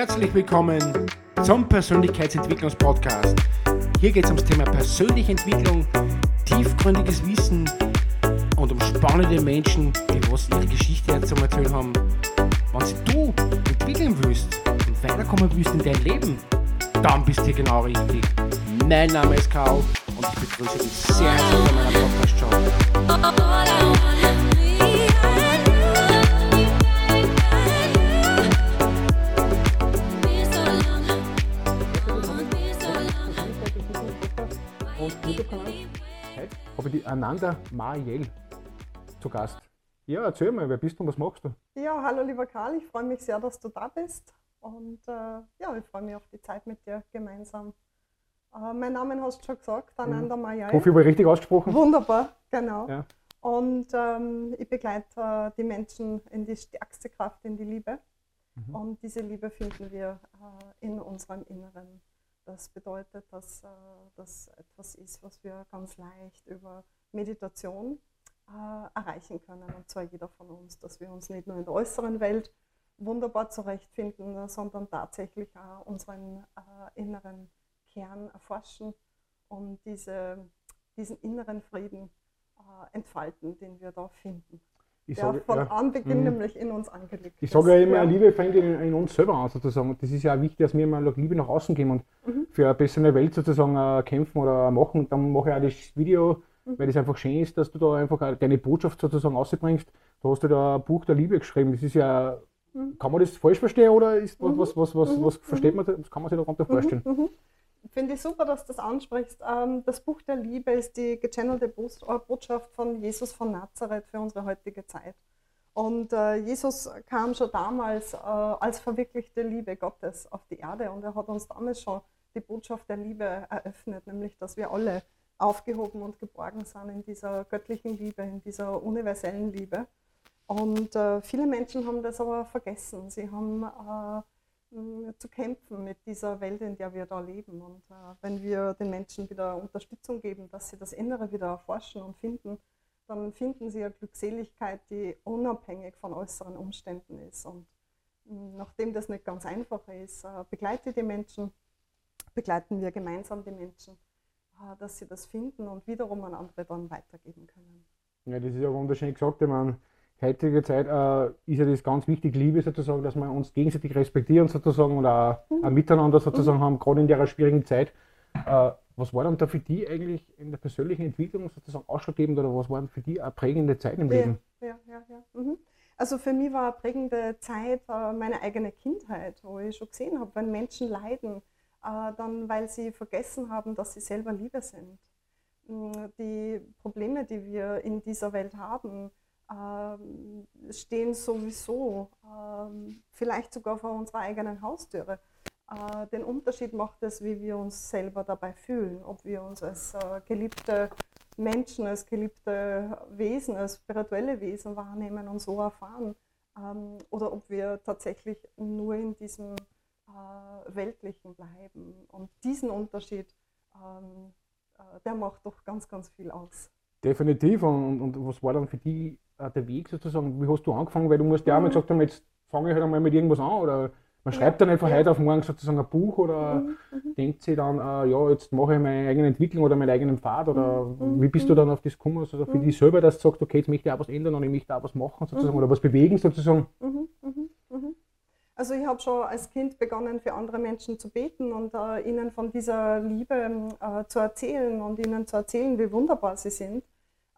Herzlich willkommen zum Persönlichkeitsentwicklungspodcast. Hier geht es ums Thema persönliche Entwicklung, tiefgründiges Wissen und um spannende Menschen, die was ihre Geschichte zum Erzählen haben. Wenn du entwickeln willst und weiterkommen willst in dein Leben, dann bist du hier genau richtig. Mein Name ist Karl und ich begrüße dich sehr herzlich bei meiner Podcast-Show. Ananda Mariel zu Gast. Ja, erzähl mal, wer bist du und was machst du? Ja, hallo lieber Karl, ich freue mich sehr, dass du da bist und äh, ja, ich freue mich auf die Zeit mit dir gemeinsam. Äh, mein Name hast du schon gesagt, Ananda Ich Mayai. hoffe, ich habe richtig ausgesprochen. Wunderbar, genau. Ja. Und ähm, ich begleite äh, die Menschen in die stärkste Kraft, in die Liebe. Mhm. Und diese Liebe finden wir äh, in unserem Inneren. Das bedeutet, dass äh, das etwas ist, was wir ganz leicht über Meditation äh, erreichen können. Und zwar jeder von uns, dass wir uns nicht nur in der äußeren Welt wunderbar zurechtfinden, sondern tatsächlich auch unseren äh, inneren Kern erforschen und diese, diesen inneren Frieden äh, entfalten, den wir da finden. Ich Der sage von ja, Anbeginn Mhm. nämlich in uns angelegt ich ist. sage ja immer, Ja. Liebe fängt in, in uns selber an sozusagen. Und das ist ja wichtig, dass wir mal Liebe nach außen geben und Mhm. für eine bessere Welt sozusagen äh, kämpfen oder machen. Und dann mache ich auch das Video, Mhm. weil das einfach schön ist, dass du da einfach deine Botschaft sozusagen ausbringst. Da hast du da ein Buch der Liebe geschrieben. Das ist ja, Mhm. kann man das falsch verstehen oder ist was, Mhm. was, was, was, Mhm. was versteht man, das kann man sich darunter vorstellen? Mhm, mhm. Finde ich super, dass du das ansprichst. Ähm, Das Buch der Liebe ist die gechannelte äh, Botschaft von Jesus von Nazareth für unsere heutige Zeit. Und äh, Jesus kam schon damals äh, als verwirklichte Liebe Gottes auf die Erde und er hat uns damals schon die Botschaft der Liebe eröffnet, nämlich dass wir alle aufgehoben und geborgen sind in dieser göttlichen Liebe, in dieser universellen Liebe. Und äh, viele Menschen haben das aber vergessen. Sie haben äh, zu kämpfen mit dieser Welt, in der wir da leben. Und äh, wenn wir den Menschen wieder Unterstützung geben, dass sie das Innere wieder erforschen und finden, dann finden sie eine Glückseligkeit, die unabhängig von äußeren Umständen ist. Und nachdem das nicht ganz einfach ist, äh, begleite die Menschen, begleiten wir gemeinsam die Menschen, dass sie das finden und wiederum an andere dann weitergeben können. Ja, das ist ja wunderschön gesagt. Ich meine, heutige Zeit äh, ist ja das ganz wichtig, Liebe sozusagen, dass wir uns gegenseitig respektieren sozusagen und auch Mhm. ein Miteinander sozusagen haben, gerade in der schwierigen Zeit. Äh, was war dann da für die eigentlich in der persönlichen Entwicklung sozusagen ausschlaggebend oder was waren für die eine prägende Zeit im Ja, Leben? ja, ja, ja. Mhm. Also für mich war eine prägende Zeit äh, meine eigene Kindheit, wo ich schon gesehen habe, wenn Menschen leiden, äh, dann weil sie vergessen haben, dass sie selber Liebe sind. Mm, Die Probleme, die wir in dieser Welt haben, ähm, stehen sowieso ähm, vielleicht sogar vor unserer eigenen Haustüre. Äh, Den Unterschied macht es, wie wir uns selber dabei fühlen, ob wir uns als äh, geliebte Menschen, als geliebte Wesen, als spirituelle Wesen wahrnehmen und so erfahren. Ähm, oder ob wir tatsächlich nur in diesem äh, Weltlichen bleiben. Und diesen Unterschied, ähm, äh, der macht doch ganz, ganz viel aus. Definitiv. Und, und was war dann für die äh, der Weg sozusagen? Wie hast du angefangen? Weil du musst ja auch mal Mhm. gesagt haben, jetzt fange ich halt einmal mit irgendwas an oder man schreibt dann einfach ja. heute auf morgen sozusagen ein Buch oder Mhm, mhm. denkt sie dann, äh, ja, jetzt mache ich meine eigene Entwicklung oder meinen eigenen Pfad oder Mhm. wie bist du dann auf das gekommen? Also für Mhm. dich selber, dass du sagst, okay, jetzt möchte ich auch was ändern und ich möchte auch was machen sozusagen Mhm. oder was bewegen sozusagen. Mhm, mhm, mhm. Also ich habe schon als Kind begonnen, für andere Menschen zu beten und äh, ihnen von dieser Liebe äh, zu erzählen und ihnen zu erzählen, wie wunderbar sie sind.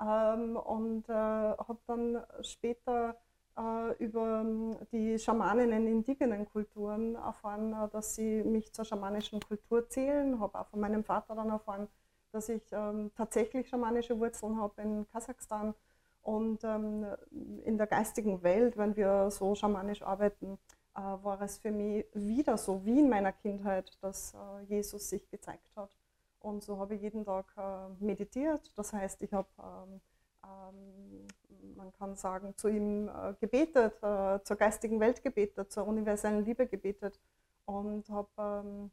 Ähm, und äh, habe dann später äh, über ähm, die Schamanen in indigenen Kulturen erfahren, äh, dass sie mich zur schamanischen Kultur zählen. Habe auch von meinem Vater dann erfahren, dass ich ähm, tatsächlich schamanische Wurzeln habe in Kasachstan. Und ähm, in der geistigen Welt, wenn wir so schamanisch arbeiten, äh, war es für mich wieder so wie in meiner Kindheit, dass äh, Jesus sich gezeigt hat. Und so habe ich jeden Tag äh, meditiert. Das heißt, ich habe, ähm, ähm, man kann sagen, zu ihm äh, gebetet, äh, zur geistigen Welt gebetet, zur universellen Liebe gebetet und habe ähm,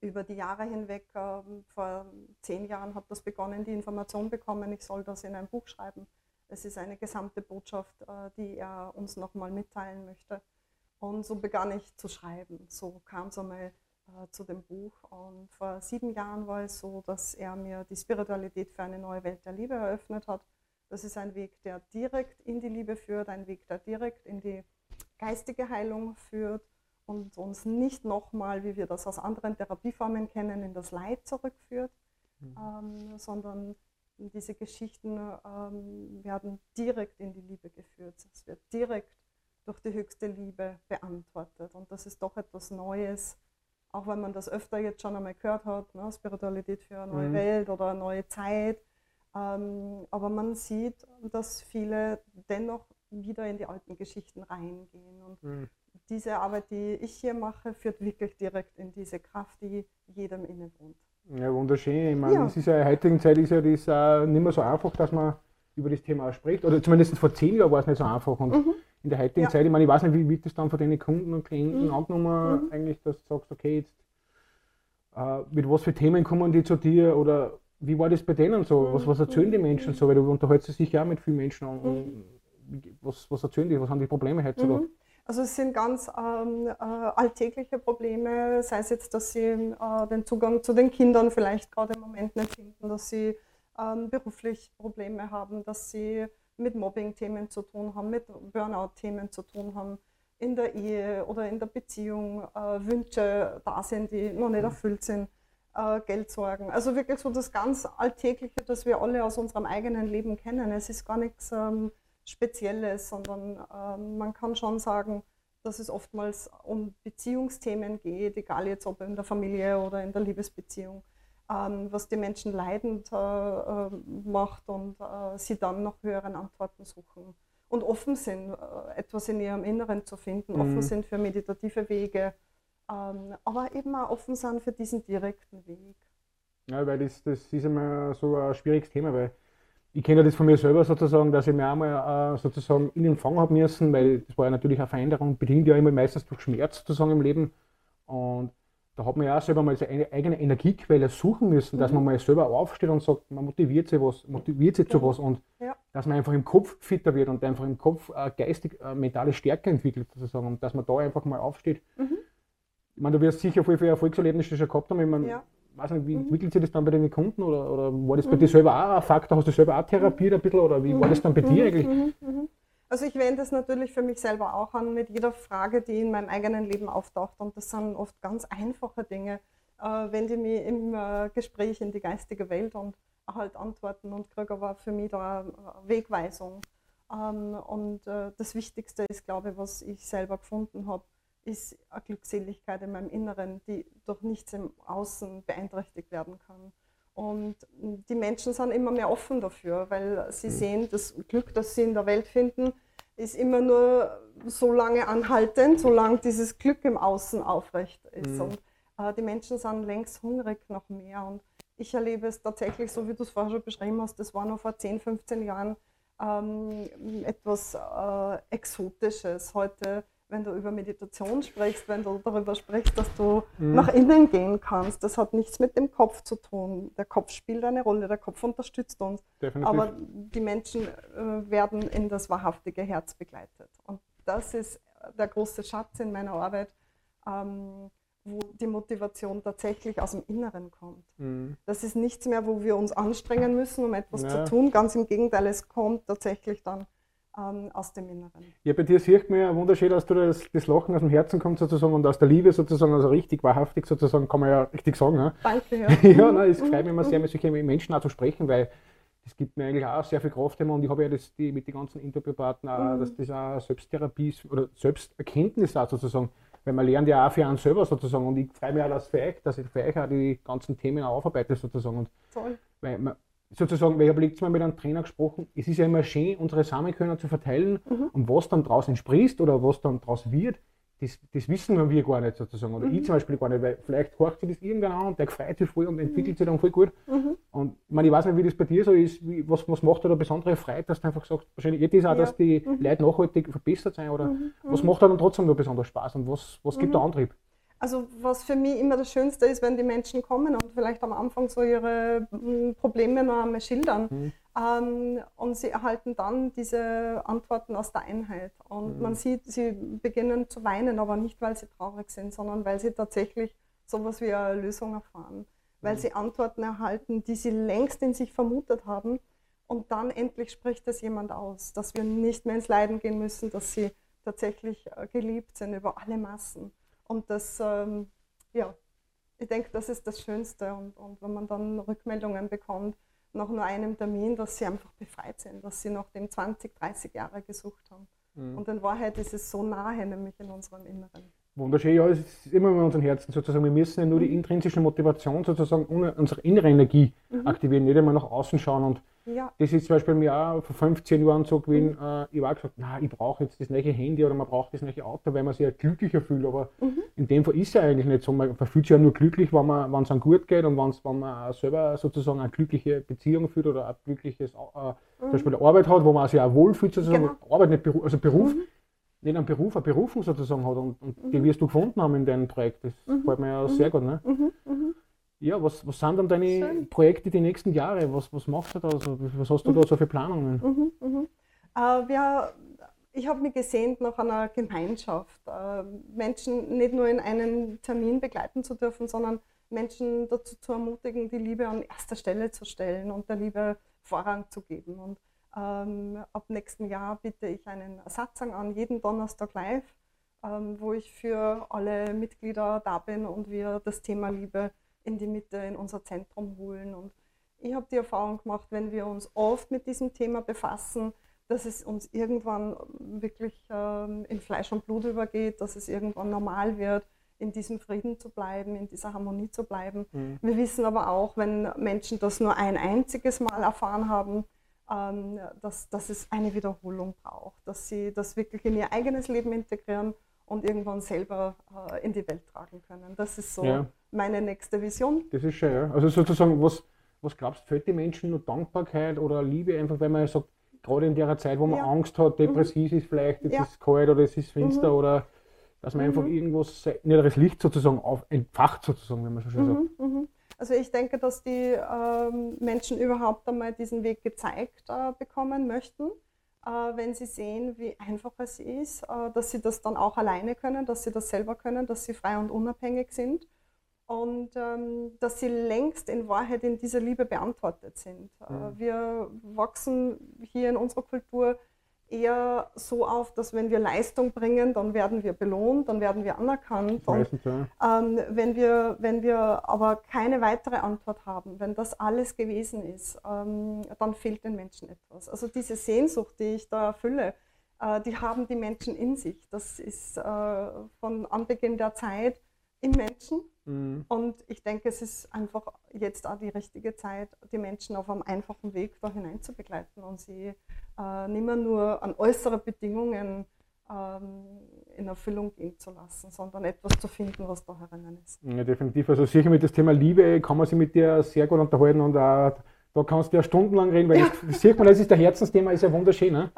über die Jahre hinweg, ähm, vor zehn Jahren hat das begonnen, die Information bekommen, ich soll das in ein Buch schreiben. Es ist eine gesamte Botschaft, äh, die er uns nochmal mitteilen möchte. Und so begann ich zu schreiben. So kam es einmal äh, zu dem Buch. Und vor sieben Jahren war es so, dass er mir die Spiritualität für eine neue Welt der Liebe eröffnet hat. Das ist ein Weg, der direkt in die Liebe führt, ein Weg, der direkt in die geistige Heilung führt und uns nicht nochmal, wie wir das aus anderen Therapieformen kennen, in das Leid zurückführt, mhm. ähm, sondern diese Geschichten ähm, werden direkt in die Liebe geführt. Es wird direkt durch die höchste Liebe beantwortet. Und das ist doch etwas Neues, auch wenn man das öfter jetzt schon einmal gehört hat, ne? Spiritualität für eine neue mhm. Welt oder eine neue Zeit. Ähm, aber man sieht, dass viele dennoch wieder in die alten Geschichten reingehen. Und mhm. diese Arbeit, die ich hier mache, führt wirklich direkt in diese Kraft, die jedem inne wohnt. Ja, wunderschön. Ich meine, ja. es ist ja in der heutigen Zeit ist ja das äh, nicht mehr so einfach, dass man über das Thema spricht. Oder zumindest vor zehn Jahren war es nicht so einfach. Und mhm. In der heutigen ja. Zeit, ich meine, ich weiß nicht, wie wird das dann von deinen Kunden und Klienten mhm. angenommen, mhm. eigentlich, dass du sagst, okay, jetzt äh, mit was für Themen kommen die zu dir oder wie war das bei denen so? Was, was erzählen die Menschen so? Weil du unterhältst dich ja mit vielen Menschen und, und was, was erzählen die? Was haben die Probleme heutzutage? Mhm. Also es sind ganz ähm, äh, alltägliche Probleme, sei es jetzt, dass sie äh, den Zugang zu den Kindern vielleicht gerade im Moment nicht finden, dass sie ähm, beruflich Probleme haben, dass sie mit Mobbing-Themen zu tun haben, mit Burnout-Themen zu tun haben, in der Ehe oder in der Beziehung äh, Wünsche da sind, die noch nicht mhm. erfüllt sind, äh, Geldsorgen. Also wirklich so das ganz Alltägliche, das wir alle aus unserem eigenen Leben kennen. Es ist gar nichts ähm, Spezielles, sondern ähm, man kann schon sagen, dass es oftmals um Beziehungsthemen geht, egal jetzt ob in der Familie oder in der Liebesbeziehung, ähm, was die Menschen leidend äh, äh, macht und äh, sie dann nach höheren Antworten suchen und offen sind, äh, etwas in ihrem Inneren zu finden, mhm. offen sind für meditative Wege, ähm, aber eben auch offen sind für diesen direkten Weg. Ja, weil das, das ist immer so ein schwieriges Thema, weil ich kenne das von mir selber sozusagen, dass ich mir einmal äh, sozusagen in den Fang habe müssen, weil das war ja natürlich eine Veränderung, bedingt ja immer meistens durch Schmerz sozusagen im Leben. Und da hat man ja auch selber mal seine eigene Energiequelle suchen müssen, mhm. dass man mal selber aufsteht und sagt, man motiviert sich was, motiviert sich zu was und ja. dass man einfach im Kopf fitter wird und einfach im Kopf äh, geistig, äh, mentale Stärke entwickelt sozusagen und dass man da einfach mal aufsteht. Mhm. Ich meine, du wirst sicher viel, viel Erfolgserlebnisse schon gehabt haben. Ich meine, ja weiß nicht, wie mhm. entwickelt sich das dann bei den Kunden oder, oder war das bei mhm. dir selber auch ein Faktor? Hast du selber auch therapiert ein bisschen oder wie war das dann bei dir mhm. eigentlich? Also ich wende das natürlich für mich selber auch an mit jeder Frage, die in meinem eigenen Leben auftaucht und das sind oft ganz einfache Dinge. Äh, wende mich im äh, Gespräch in die geistige Welt und halt Antworten und kriege aber für mich da äh, Wegweisung. Ähm, und äh, das Wichtigste ist, glaube ich, was ich selber gefunden habe, ist eine Glückseligkeit in meinem Inneren, die durch nichts im Außen beeinträchtigt werden kann. Und die Menschen sind immer mehr offen dafür, weil sie mhm. sehen, das Glück, das sie in der Welt finden, ist immer nur so lange anhaltend, solange dieses Glück im Außen aufrecht ist. Mhm. Und äh, die Menschen sind längst hungrig nach mehr. Und ich erlebe es tatsächlich, so wie du es vorher schon beschrieben hast, das war noch vor 10, 15 Jahren ähm, etwas äh, Exotisches. Heute wenn du über Meditation sprichst, wenn du darüber sprichst, dass du mhm. nach innen gehen kannst. Das hat nichts mit dem Kopf zu tun. Der Kopf spielt eine Rolle, der Kopf unterstützt uns. Definitiv. Aber die Menschen äh, werden in das wahrhaftige Herz begleitet. Und das ist der große Schatz in meiner Arbeit, ähm, wo die Motivation tatsächlich aus dem Inneren kommt. Mhm. Das ist nichts mehr, wo wir uns anstrengen müssen, um etwas ja. zu tun. Ganz im Gegenteil, es kommt tatsächlich dann ähm, aus dem Inneren. Ja, bei dir sieht man ja wunderschön, dass du das, das Lachen aus dem Herzen kommt sozusagen und aus der Liebe sozusagen, also richtig wahrhaftig sozusagen, kann man ja richtig sagen. Ja? Danke, ja. ja, nein, es freut mich immer sehr, mit solchen Menschen auch zu sprechen, weil das gibt mir eigentlich auch sehr viel Kraft immer und ich habe ja das die, mit den ganzen Interviewpartnern auch, mhm. dass das auch Selbsttherapie ist oder Selbsterkenntnis auch sozusagen, weil man lernt ja auch für einen selber sozusagen und ich freue mich auch dass für euch, dass ich für euch auch die ganzen Themen aufarbeite sozusagen. Und Toll. Weil man, sozusagen, weil ich habe letztes Mal mit einem Trainer gesprochen, es ist ja immer schön, unsere Samenkörner zu verteilen mhm. und was dann daraus entspricht oder was dann daraus wird, das, das wissen wir gar nicht sozusagen. Oder mhm. ich zum Beispiel gar nicht, weil vielleicht horcht sich das irgendwann an und der freut sich voll und entwickelt sich dann voll gut. Mhm. Und ich, meine, ich weiß nicht, wie das bei dir so ist, wie, was, was macht da besondere Freude, dass du einfach sagst, wahrscheinlich geht das auch, ja. dass die mhm. Leute nachhaltig verbessert sind oder mhm. was macht da dann trotzdem noch besonders Spaß und was, was gibt da mhm. Antrieb? Also was für mich immer das Schönste ist, wenn die Menschen kommen und vielleicht am Anfang so ihre hm, Probleme noch einmal schildern. Mhm. Ähm, und sie erhalten dann diese Antworten aus der Einheit. Und mhm. man sieht, sie beginnen zu weinen, aber nicht, weil sie traurig sind, sondern weil sie tatsächlich sowas wie eine Lösung erfahren. Weil mhm. sie Antworten erhalten, die sie längst in sich vermutet haben. Und dann endlich spricht das jemand aus, dass wir nicht mehr ins Leiden gehen müssen, dass sie tatsächlich äh, geliebt sind über alle Massen. Und das, ähm, ja, ich denke, das ist das Schönste. Und, und wenn man dann Rückmeldungen bekommt, nach nur einem Termin, dass sie einfach befreit sind, dass sie nach dem 20, 30 Jahre gesucht haben. Mhm. Und in Wahrheit ist es so nahe, nämlich in unserem Inneren. Wunderschön, ja, es ist immer in unserem Herzen sozusagen. Wir müssen ja nur die intrinsische Motivation sozusagen, unsere innere Energie mhm. aktivieren, nicht einmal nach außen schauen und ja. Das ist zum Beispiel mir auch vor 15 Jahren so gewesen, mhm. äh, ich habe gesagt, na, ich brauche jetzt das neue Handy oder man braucht das neue Auto, weil man sich ja glücklicher fühlt. Aber mhm. in dem Fall ist es ja eigentlich nicht so. Man fühlt sich ja nur glücklich, wenn es einem gut geht und wenn man selber sozusagen eine glückliche Beziehung führt oder ein glückliches äh, mhm. zum Beispiel eine Arbeit hat, wo man sich auch wohlfühlt, sozusagen. Genau. Arbeit, nicht Beruf, also Beruf, mhm. nicht einen Beruf, eine Berufung sozusagen hat und, und die mhm. wirst du gefunden haben in deinem Projekt. Das mhm. gefällt mir ja sehr gut. Ne? Ja, was, was sind dann deine Schön. Projekte die nächsten Jahre? Was, was machst du da? Also, was hast du mhm. da so für Planungen? Mhm, mhm. Äh, wir, ich habe mich gesehnt nach einer Gemeinschaft. Äh, Menschen nicht nur in einen Termin begleiten zu dürfen, sondern Menschen dazu zu ermutigen, die Liebe an erster Stelle zu stellen und der Liebe Vorrang zu geben. Und ähm, ab nächsten Jahr biete ich einen Satzang an, jeden Donnerstag live, ähm, wo ich für alle Mitglieder da bin und wir das Thema Liebe in die Mitte, in unser Zentrum holen. Und ich habe die Erfahrung gemacht, wenn wir uns oft mit diesem Thema befassen, dass es uns irgendwann wirklich ähm, in Fleisch und Blut übergeht, dass es irgendwann normal wird, in diesem Frieden zu bleiben, in dieser Harmonie zu bleiben. Mhm. Wir wissen aber auch, wenn Menschen das nur ein einziges Mal erfahren haben, ähm, dass, dass es eine Wiederholung braucht, dass sie das wirklich in ihr eigenes Leben integrieren und irgendwann selber äh, in die Welt tragen können. Das ist so ja. Meine nächste Vision. Das ist schön, ja. Also sozusagen, was, was glaubst du, fehlt den Menschen nur Dankbarkeit oder Liebe, einfach weil man sagt, gerade in der Zeit, wo man ja. Angst hat, depressiv mhm. ist vielleicht, es ja. ist kalt oder es ist finster mhm. oder dass man mhm. einfach irgendwas, inneres Licht sozusagen auf, entfacht sozusagen, wenn man so schön sagt. Mhm, mhm. Also ich denke, dass die ähm, Menschen überhaupt einmal diesen Weg gezeigt äh, bekommen möchten äh, wenn sie sehen, wie einfach es ist, äh, dass sie das dann auch alleine können, dass sie das selber können, dass sie frei und unabhängig sind und ähm, dass sie längst in Wahrheit in dieser Liebe beantwortet sind. Mhm. Wir wachsen hier in unserer Kultur eher so auf, dass wenn wir Leistung bringen, dann werden wir belohnt, dann werden wir anerkannt. Und, ähm, wenn, wir, wenn wir aber keine weitere Antwort haben, wenn das alles gewesen ist, ähm, dann fehlt den Menschen etwas. Also diese Sehnsucht, die ich da erfülle, äh, die haben die Menschen in sich. Das ist äh, von Anbeginn der Zeit im Menschen. Mhm. Und ich denke, es ist einfach jetzt auch die richtige Zeit, die Menschen auf einem einfachen Weg da hinein zu begleiten und sie äh, nicht mehr nur an äußere Bedingungen ähm, in Erfüllung gehen zu lassen, sondern etwas zu finden, was da herinnen ist. Ja, definitiv. Also sicher mit dem Thema Liebe kann man sich mit dir sehr gut unterhalten und auch, da kannst du ja stundenlang reden, weil ja. das, das sieht man, das ist der Herzensthema, ist ja wunderschön. Ne?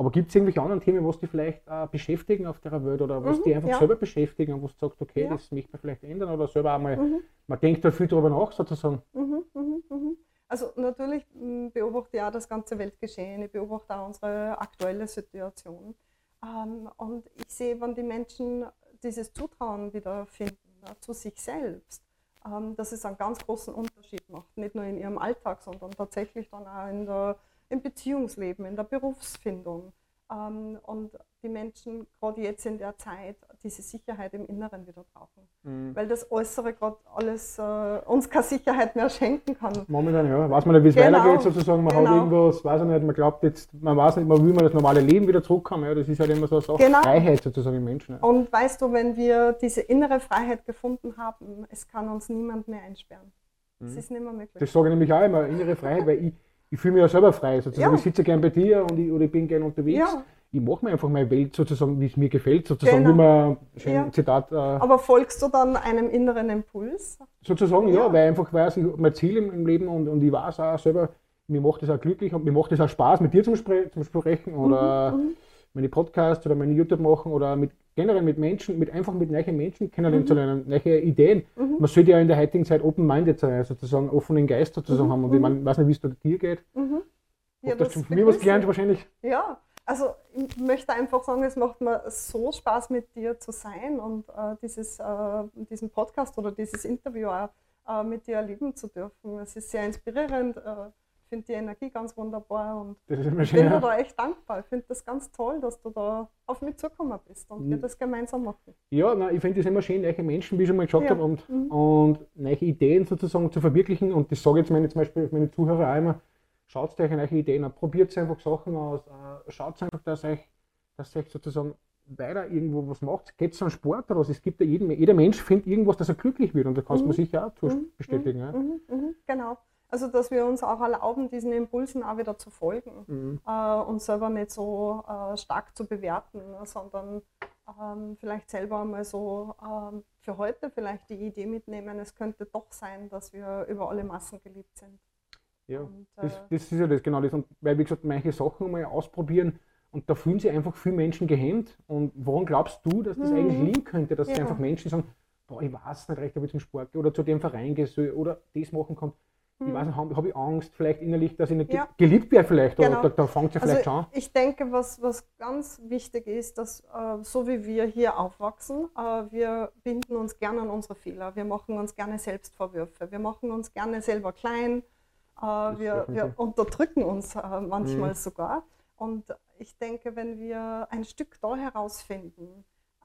Aber gibt es irgendwelche anderen Themen, was die vielleicht äh, beschäftigen auf der Welt oder was mhm, die einfach ja. selber beschäftigen und wo du sagst, okay, ja. das möchte man vielleicht ändern oder selber einmal, mhm. man denkt da viel darüber nach sozusagen. Mhm, mhm, mhm. Also natürlich beobachte ich auch das ganze Weltgeschehen, ich beobachte auch unsere aktuelle Situation. Ähm, und ich sehe, wenn die Menschen dieses Zutrauen wiederfinden ja, zu sich selbst, ähm, dass es einen ganz großen Unterschied macht, nicht nur in ihrem Alltag, sondern tatsächlich dann auch in der im Beziehungsleben, in der Berufsfindung. Ähm, und die Menschen gerade jetzt in der Zeit diese Sicherheit im Inneren wieder brauchen. Mhm. Weil das Äußere gerade alles äh, uns keine Sicherheit mehr schenken kann. Momentan ja, weiß man nicht, wie es genau. weitergeht sozusagen. Man genau. hat irgendwas, weiß ich nicht, man glaubt jetzt, man weiß nicht, man will man das normale Leben wieder zurückkommen. Ja, das ist halt immer so eine Sache, genau. Freiheit sozusagen im Menschen. Ja. Und weißt du, wenn wir diese innere Freiheit gefunden haben, es kann uns niemand mehr einsperren. Das mhm. ist nicht mehr möglich. Das sage ich nämlich auch immer, innere Freiheit, weil ich ich fühle mich ja selber frei. Sozusagen. Ja. Ich sitze gern bei dir und ich, oder ich bin gern unterwegs. Ja. Ich mache mir einfach meine Welt sozusagen, wie es mir gefällt, sozusagen, genau. wie man schön ja. Zitat. Äh, Aber folgst du dann einem inneren Impuls? Sozusagen, ja, ja weil einfach weiß ich mein Ziel im, im, Leben und, und ich weiß auch selber, mir macht das auch glücklich und mir macht das auch Spaß, mit dir zum, Spre zum Sprechen oder mhm, mhm. meine Podcasts oder meine YouTube machen oder mit generell mit Menschen, mit einfach mit neuen Menschen kennenlernen mhm. zu lernen, neue Ideen. Mhm. Man sollte ja in der heutigen Zeit open-minded sein, sozusagen offenen Geist sozusagen mhm. haben. Und ich mhm. mein, weiß nicht, wie es dir geht. Mhm. Ja, du das schon von mir was gelernt ich. wahrscheinlich? Ja, also ich möchte einfach sagen, es macht mir so Spaß mit dir zu sein und äh, dieses, äh, diesen Podcast oder dieses Interview auch äh, mit dir erleben zu dürfen. Es ist sehr inspirierend. Ich finde die Energie ganz wunderbar und ich bin dir da echt dankbar. Ich finde das ganz toll, dass du da auf mich zugekommen bist und wir Mhm. das gemeinsam machen. Ja, nein, ich finde es immer schön, neue Menschen, wie ich schon mal gesagt Ja. habe, und, Mhm. und neue Ideen sozusagen zu verwirklichen. Und das sage ich jetzt meine, zum Beispiel meine Zuhörer auch immer, schaut euch neue Ideen an, probiert einfach Sachen aus, äh, schaut einfach, dass euch, dass euch sozusagen weiter irgendwo was macht. Geht an Sport oder was? Es gibt ja jeden, jeder Mensch findet irgendwas, dass er glücklich wird und da kannst du Mhm. mir sicher auch zu Mhm. bestätigen. Ja? Mhm, mhm, genau. Also, dass wir uns auch erlauben, diesen Impulsen auch wieder zu folgen. Mhm. äh, uns selber nicht so äh, stark zu bewerten, ne, sondern ähm, vielleicht selber mal so ähm, für heute vielleicht die Idee mitnehmen, es könnte doch sein, dass wir über alle Massen geliebt sind. Ja. Und, äh, Das, das ist ja das, genau das. Und weil, wie gesagt, manche Sachen mal ausprobieren und da fühlen sich einfach viele Menschen gehemmt. Und woran glaubst du, dass das Mhm. eigentlich liegen könnte, dass Ja. einfach Menschen sagen, boah, ich weiß nicht recht, ob ich zum Sport gehe oder zu dem Verein gehe oder das machen kann. Ich weiß nicht, habe hab ich Angst vielleicht innerlich, dass ich nicht Ja. ge- geliebt werde vielleicht. Genau. Oder da, da fängt ja vielleicht schon Also an. ich denke, was, was ganz wichtig ist, dass äh, so wie wir hier aufwachsen, äh, wir binden uns gerne an unsere Fehler, wir machen uns gerne Selbstvorwürfe, wir machen uns gerne selber klein, äh, wir, wir unterdrücken uns äh, manchmal Mhm. sogar. Und ich denke, wenn wir ein Stück da herausfinden,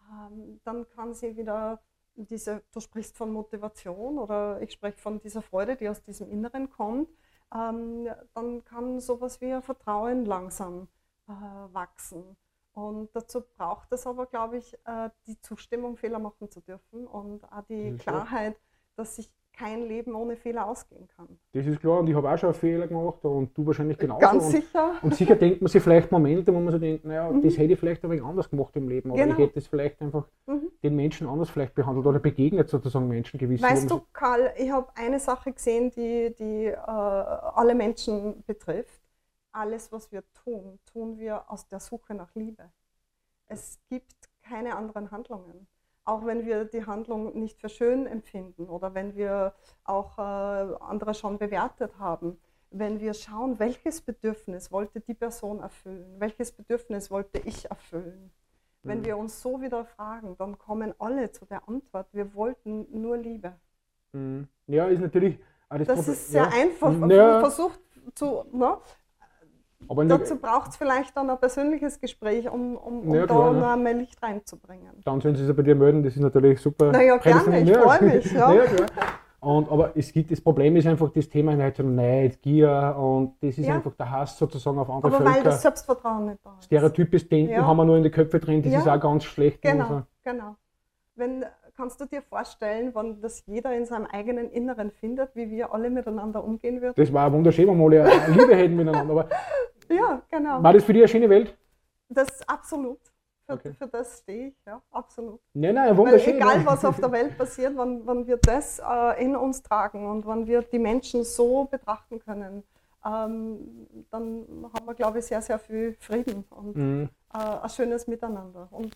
ähm, dann kann sie wieder diese, du sprichst von Motivation oder ich spreche von dieser Freude, die aus diesem Inneren kommt, ähm, dann kann sowas wie ein Vertrauen langsam äh, wachsen. Und dazu braucht es aber, glaube ich, äh, die Zustimmung, Fehler machen zu dürfen und auch die klar. Klarheit, dass sich kein Leben ohne Fehler ausgehen kann. Das ist klar und ich habe auch schon Fehler gemacht und du wahrscheinlich genauso. Ganz sicher. und sicher denkt man sich vielleicht Momente, wo man so denkt, naja, Mhm. das hätte ich vielleicht ein wenig anders gemacht im Leben oder Genau. ich hätte es vielleicht einfach Mhm. den Menschen anders vielleicht behandelt oder begegnet sozusagen Menschen gewissen. wo Weißt du, Karl, ich habe eine Sache gesehen, die, die äh, alle Menschen betrifft. Alles, was wir tun, tun wir aus der Suche nach Liebe. Es gibt keine anderen Handlungen. Auch wenn wir die Handlung nicht für schön empfinden oder wenn wir auch äh, andere schon bewertet haben. Wenn wir schauen, welches Bedürfnis wollte die Person erfüllen, welches Bedürfnis wollte ich erfüllen. Wenn Mhm. wir uns so wieder fragen, dann kommen alle zu der Antwort, wir wollten nur Liebe. Mhm. Ja, ist natürlich. auch Das Problem- ist sehr ja. einfach. Ja. Versucht zu. Ne? Aber Dazu braucht es vielleicht dann ein persönliches Gespräch, um, um, um Ja, da ne? noch mehr Licht reinzubringen. dann sollen sie sich bei dir melden, das ist natürlich super. Na ja, gerne, ich prädestiniert. freu mich, ja. klar. Und, aber es gibt, das Problem ist einfach das Thema so Neid, Gier und das ist Ja. einfach der Hass sozusagen auf andere Aber weil Völker. das Selbstvertrauen nicht da ist. Stereotypes Denken Ja. haben wir nur in den Köpfen drin, das Ja. ist auch ganz schlecht. Genau, unserer- genau. Wenn, kannst du dir vorstellen, wenn das jeder in seinem eigenen Inneren findet, wie wir alle miteinander umgehen würden? Das war wunderschön, wenn wir alle Liebe hätten miteinander. Aber Ja, genau. war das für dich eine schöne Welt? Das ist absolut. Für, Okay. für das stehe ich, ja, absolut. Nein, nein, Weil wunderschön. egal, ja. was auf der Welt passiert, wenn, wenn wir das äh, in uns tragen und wenn wir die Menschen so betrachten können, ähm, dann haben wir, glaube ich, sehr, sehr viel Frieden und Mhm. äh, ein schönes Miteinander. Und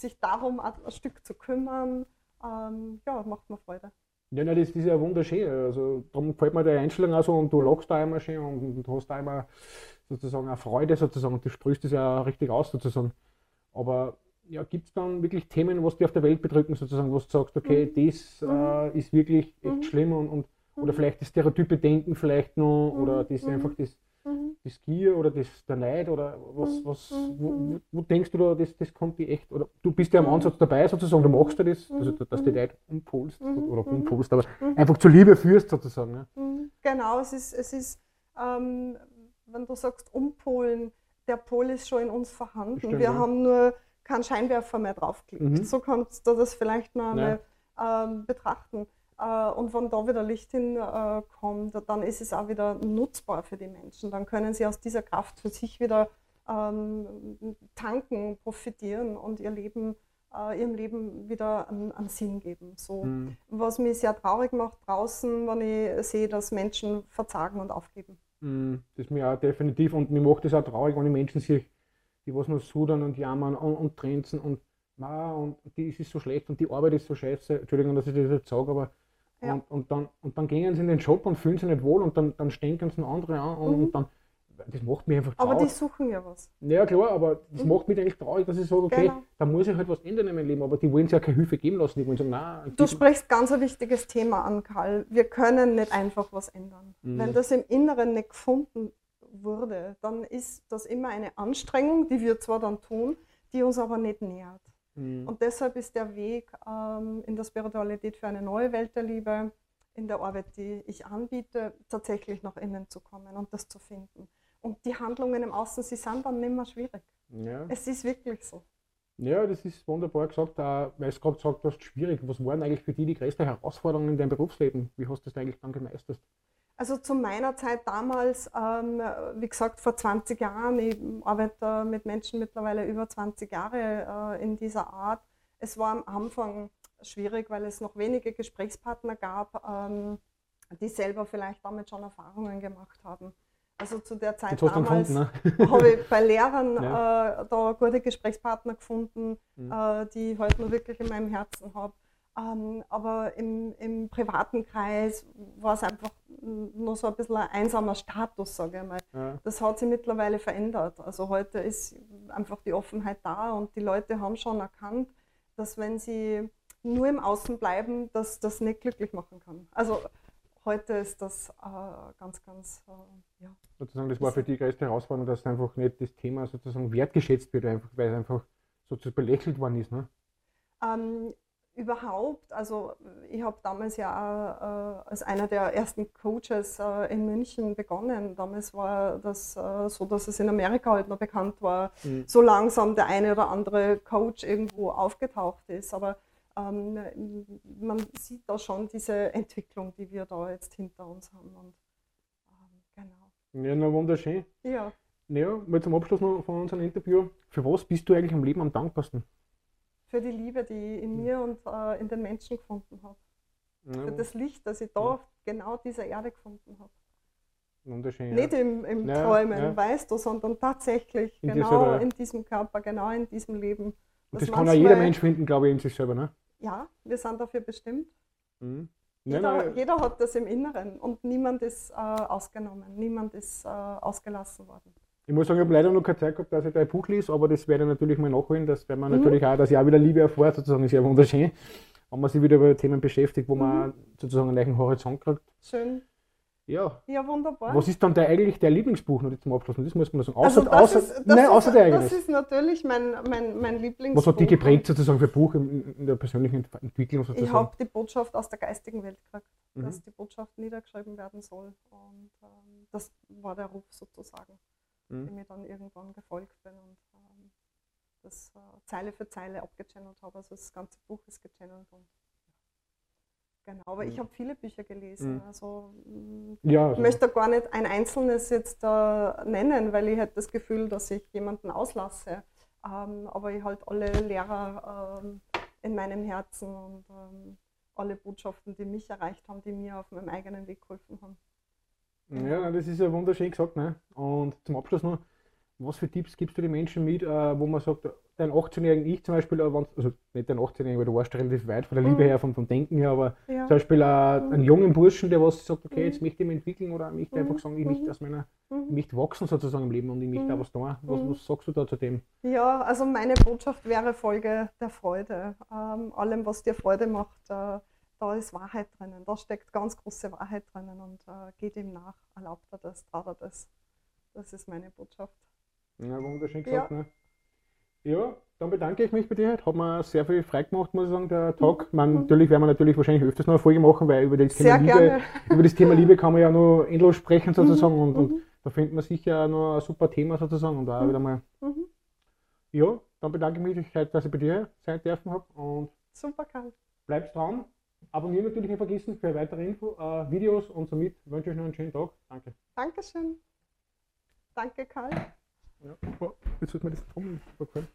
sich darum ein, ein Stück zu kümmern, ähm, ja, macht mir Freude. Ja, nein, das, das ist ja wunderschön. Also, darum gefällt mir die Einstellung auch so und du lachst da immer schön und, und hast da immer sozusagen eine Freude sozusagen. Du sprühst das ja richtig aus sozusagen. Aber ja, gibt es dann wirklich Themen, was dich auf der Welt bedrücken, sozusagen, wo du sagst, okay, das äh, ist wirklich echt Mhm. schlimm und, und oder Mhm. vielleicht das stereotype Denken vielleicht noch Mhm. oder das Mhm. einfach das, Mhm. das Gier oder das, der Neid oder was, Mhm. was Mhm. wo, wo, denkst du da, das, das kommt dir echt, oder du bist ja am Mhm. Ansatz dabei sozusagen, du machst ja das, also dass du die. Leute umpolst oder umpolst, aber einfach zur Liebe führst sozusagen. Ne? Genau, es ist, es ist ähm, wenn du sagst umpolen, der Pol ist schon in uns vorhanden. Stimmt, wir ja. haben nur keinen Scheinwerfer mehr draufgelegt. Mhm. So kannst du das vielleicht noch einmal ähm, betrachten. Äh, und wenn da wieder Licht hinkommt, äh, dann ist es auch wieder nutzbar für die Menschen. Dann können sie aus dieser Kraft für sich wieder ähm, tanken, profitieren und ihr Leben, äh, ihrem Leben wieder einen, einen Sinn geben. So Mhm. was mich sehr traurig macht draußen, wenn ich sehe, dass Menschen verzagen und aufgeben. Mhm. Das ist mir auch definitiv und mir macht das auch traurig, wenn ich Menschen sehe, die was nur sudern und jammern und, und trenzen und ma, und die ist so schlecht und die Arbeit ist so scheiße. Entschuldigung, dass ich das jetzt sage, aber Ja. und, und, dann, und dann gehen sie in den Job und fühlen sich nicht wohl und dann, dann stänken sie andere an und, Mhm. und dann das macht mich einfach Aber traurig. die suchen ja was. Ja klar, aber das Mhm. macht mich eigentlich traurig, dass ich sage, okay, Genau. da muss ich halt was ändern in meinem Leben, aber die wollen sich ja keine Hilfe geben lassen. Die wollen sagen, nein, Du sprichst ganz ein wichtiges Thema an, Karl. Wir können nicht einfach was ändern. Mhm. Wenn das im Inneren nicht gefunden wurde, dann ist das immer eine Anstrengung, die wir zwar dann tun, die uns aber nicht nähert. Mhm. Und deshalb ist der Weg ähm, in der Spiritualität für eine neue Welt der Liebe, in der Arbeit, die ich anbiete, tatsächlich nach innen zu kommen und das zu finden. Und die Handlungen im Außen, sie sind dann nicht mehr schwierig. ja. Es ist wirklich so. ja, das ist wunderbar gesagt, auch, weil es gerade gesagt hast, schwierig. Was waren eigentlich für dich die größten Herausforderungen in deinem Berufsleben? Wie hast du das eigentlich dann gemeistert? Also zu meiner Zeit damals, ähm, wie gesagt, vor 20 Jahren, ich arbeite mit Menschen mittlerweile über 20 Jahre äh, in dieser Art. Es war am Anfang schwierig, weil es noch wenige Gesprächspartner gab, ähm, die selber vielleicht damit schon Erfahrungen gemacht haben. Also zu der Zeit damals ne? habe ich bei Lehrern Ja. äh, da gute Gesprächspartner gefunden, Mhm. äh, die ich heute nur wirklich in meinem Herzen habe. Ähm, aber im, im privaten Kreis war es einfach nur so ein bisschen ein einsamer Status, sage ich mal. Ja. Das hat sich mittlerweile verändert. Also heute ist einfach die Offenheit da und die Leute haben schon erkannt, dass wenn sie nur im Außen bleiben, dass das nicht glücklich machen kann. Also heute ist das äh, ganz, ganz, äh, ja. Sozusagen, das war für die größte Herausforderung, dass einfach nicht das Thema sozusagen wertgeschätzt wird, einfach, weil es einfach sozusagen belächelt worden ist. Ne? Ähm, überhaupt, also ich habe damals ja äh, als einer der ersten Coaches äh, in München begonnen. Damals war das äh, so, dass es in Amerika halt noch bekannt war, Mhm. so langsam der eine oder andere Coach irgendwo aufgetaucht ist. Aber ähm, man sieht da schon diese Entwicklung, die wir da jetzt hinter uns haben. Und, ähm, genau. Ja, na wunderschön. Ja. Ja, mal zum Abschluss noch von unserem Interview. Für was bist du eigentlich am Leben am dankbarsten? Für die Liebe, die ich in mir und äh, in den Menschen gefunden habe. Für Ja, das Licht, das ich da auf genau dieser Erde gefunden habe. wunderschön. Nicht Ja. im, im Ja, Träumen, ja. weißt du, sondern tatsächlich In genau ja. in diesem Körper, genau in diesem Leben. Und das kann auch jeder Mensch finden, glaube ich, in sich selber. Ne? Ja, wir sind dafür bestimmt. Mhm. Nein, Jeder, nein, jeder hat das im Inneren und niemand ist äh, ausgenommen, niemand ist äh, ausgelassen worden. Ich muss sagen, ich habe leider noch keine Zeit gehabt, dass ich dein Buch lese, aber das werde ich natürlich mal nachholen. Das werden wir Mhm. natürlich auch, dass ich auch wieder Liebe erfahre, sozusagen, ist ja wunderschön. Wenn man sich wieder über Themen beschäftigt, wo man Mhm. sozusagen einen neuen Horizont kriegt. Schön. Ja. Ja, wunderbar. Was ist dann der, eigentlich der Lieblingsbuch noch zum Abschluss? Und Das muss man sagen. also Außer, das außer, ist, das nein, ist, außer der Das eigenes. ist natürlich mein, mein, mein Lieblingsbuch. Was hat dich geprägt sozusagen für Buch in, in der persönlichen Ent- Entwicklung Ich sozusagen? habe die Botschaft aus der geistigen Welt gekriegt, Mhm. dass die Botschaft niedergeschrieben werden soll. Und ähm, das war der Ruf sozusagen, Mhm. dem ich dann irgendwann gefolgt bin und ähm, das äh, Zeile für Zeile abgechannelt habe. Also das ganze Buch ist gechannelt. Und, genau, aber ich Mhm. habe viele Bücher gelesen. Mhm. Also mh, Ja, ich also, möchte gar nicht ein einzelnes jetzt äh, nennen, weil ich hätte das Gefühl, dass ich jemanden auslasse. Ähm, aber ich halt alle Lehrer ähm, in meinem Herzen und ähm, alle Botschaften, die mich erreicht haben, die mir auf meinem eigenen Weg geholfen haben. Ja, das ist ja wunderschön gesagt. Ne? Und zum Abschluss noch, was für Tipps gibst du den Menschen mit, äh, wo man sagt, dein 18-jährigen Ich zum Beispiel, äh, also nicht dein 18-jährigen, weil du warst relativ weit von der Liebe Mhm. her, vom, vom Denken her, aber Ja. zum Beispiel äh, einen jungen Burschen, der was sagt, okay, Mhm. jetzt möchte ich mich entwickeln oder möchte Mhm. einfach sagen, ich möchte Mhm. aus meiner, ich Mhm. möchte wachsen sozusagen im Leben und ich möchte Mhm. auch was tun. Was, Mhm. was sagst du da zu dem? ja, also meine Botschaft wäre Folge der Freude. Ähm, allem, was dir Freude macht, äh, da ist Wahrheit drinnen. Da steckt ganz große Wahrheit drinnen und äh, geht ihm nach. Erlaubt er das, traut er das. Das ist meine Botschaft. Ja, wunderschön gesagt. Ne? Ja, dann bedanke ich mich bei dir. Hat mir sehr viel frei gemacht, muss ich sagen, der Tag. Man, Mhm. natürlich werden wir natürlich wahrscheinlich öfters noch eine Folge machen, weil über das, Thema Sehr Liebe, gerne. über das Thema Liebe kann man ja noch endlos sprechen sozusagen und, und Mhm. da findet man sicher noch ein super Thema sozusagen und auch Mhm. wieder mal. Mhm. Ja, dann bedanke ich mich, dass ich bei dir sein dürfen habe und Super, Karl. bleibt dran. Abonnieren natürlich nicht vergessen für weitere Info, äh, Videos und somit wünsche ich euch noch einen schönen Tag. Danke. Dankeschön. Danke, Karl. Ja. Oh, jetzt wird mir das Trommel gefallen.